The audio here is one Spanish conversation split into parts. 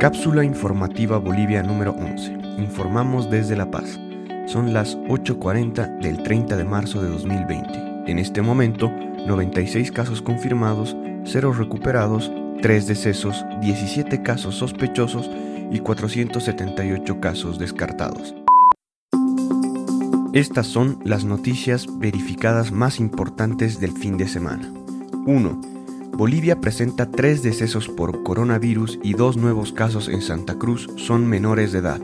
Cápsula informativa Bolivia número 11. Informamos desde La Paz. Son las 8.40 del 30 de marzo de 2020. En este momento, 96 casos confirmados, 0 recuperados, 3 decesos, 17 casos sospechosos y 478 casos descartados. Estas son las noticias verificadas más importantes del fin de semana. 1. Bolivia presenta tres decesos por coronavirus y dos nuevos casos en Santa Cruz son menores de edad.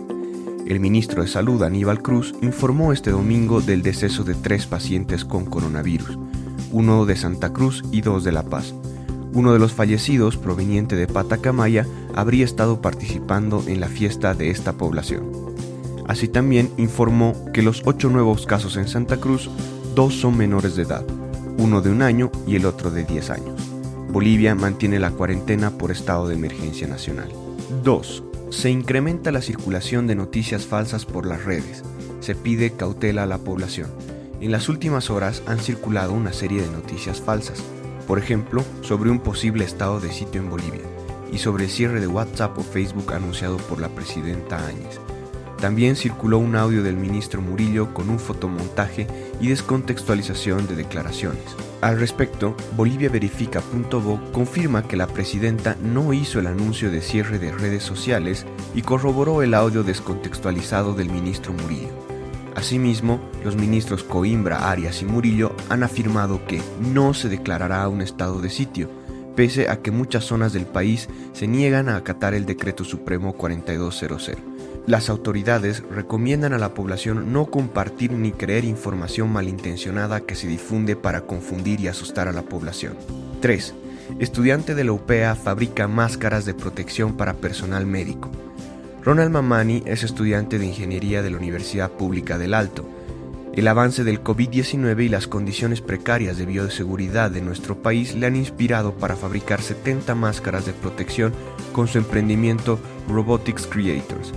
El ministro de Salud Aníbal Cruz informó este domingo del deceso de tres pacientes con coronavirus, uno de Santa Cruz y dos de La Paz. Uno de los fallecidos, proveniente de Patacamaya, habría estado participando en la fiesta de esta población. Así también informó que los ocho nuevos casos en Santa Cruz, dos son menores de edad, uno de un año y el otro de 10 años. Bolivia mantiene la cuarentena por estado de emergencia nacional. 2. Se incrementa la circulación de noticias falsas por las redes. Se pide cautela a la población. En las últimas horas han circulado una serie de noticias falsas, por ejemplo, sobre un posible estado de sitio en Bolivia y sobre el cierre de WhatsApp o Facebook anunciado por la presidenta Áñez. También circuló un audio del ministro Murillo con un fotomontaje y descontextualización de declaraciones. Al respecto, boliviaverifica.bo confirma que la presidenta no hizo el anuncio de cierre de redes sociales y corroboró el audio descontextualizado del ministro Murillo. Asimismo, los ministros Coimbra, Arias y Murillo han afirmado que no se declarará un estado de sitio, pese a que muchas zonas del país se niegan a acatar el decreto supremo 4200. Las autoridades recomiendan a la población no compartir ni creer información malintencionada que se difunde para confundir y asustar a la población. 3. Estudiante de la UPEA fabrica máscaras de protección para personal médico. Ronald Mamani es estudiante de Ingeniería de la Universidad Pública del Alto. El avance del COVID-19 y las condiciones precarias de bioseguridad de nuestro país le han inspirado para fabricar 70 máscaras de protección con su emprendimiento Robotics Creators.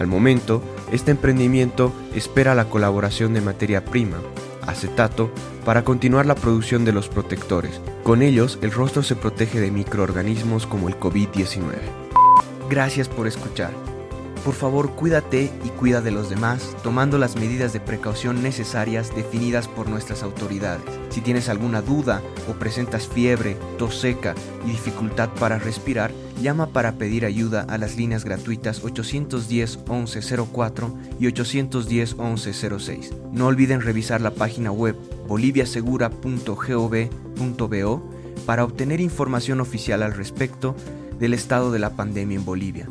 Al momento, este emprendimiento espera la colaboración de materia prima, acetato, para continuar la producción de los protectores. Con ellos, el rostro se protege de microorganismos como el COVID-19. Gracias por escuchar. Por favor, cuídate y cuida de los demás, tomando las medidas de precaución necesarias definidas por nuestras autoridades. Si tienes alguna duda o presentas fiebre, tos seca y dificultad para respirar, llama para pedir ayuda a las líneas gratuitas 810 1104 y 810 1106. No olviden revisar la página web boliviasegura.gov.bo para obtener información oficial al respecto del estado de la pandemia en Bolivia